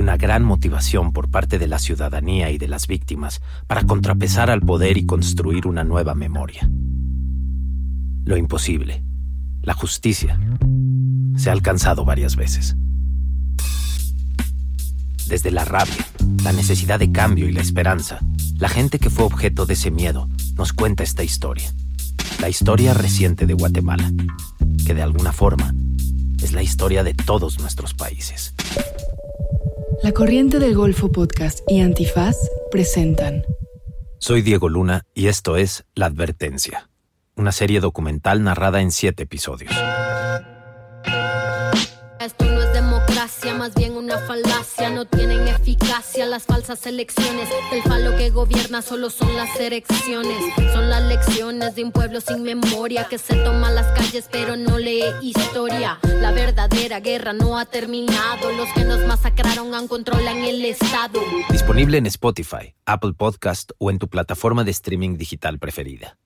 una gran motivación por parte de la ciudadanía y de las víctimas para contrapesar al poder y construir una nueva memoria. Lo imposible, la justicia, se ha alcanzado varias veces. Desde la rabia, la necesidad de cambio y la esperanza, la gente que fue objeto de ese miedo nos cuenta esta historia. La historia reciente de Guatemala, que de alguna forma es la historia de todos nuestros países. La Corriente del Golfo Podcast y Antifaz presentan. Soy Diego Luna y esto es La Advertencia, una serie documental narrada en siete episodios. Esto no es democracia, más bien una falacia. No tienen eficacia las falsas elecciones. El falo que gobierna solo son las elecciones. Son las lecciones de un pueblo sin memoria que se toma las calles pero no lee historia. La verdadera guerra no ha terminado. Los que nos masacraron aún controlan el Estado. Disponible en Spotify, Apple Podcast o en tu plataforma de streaming digital preferida.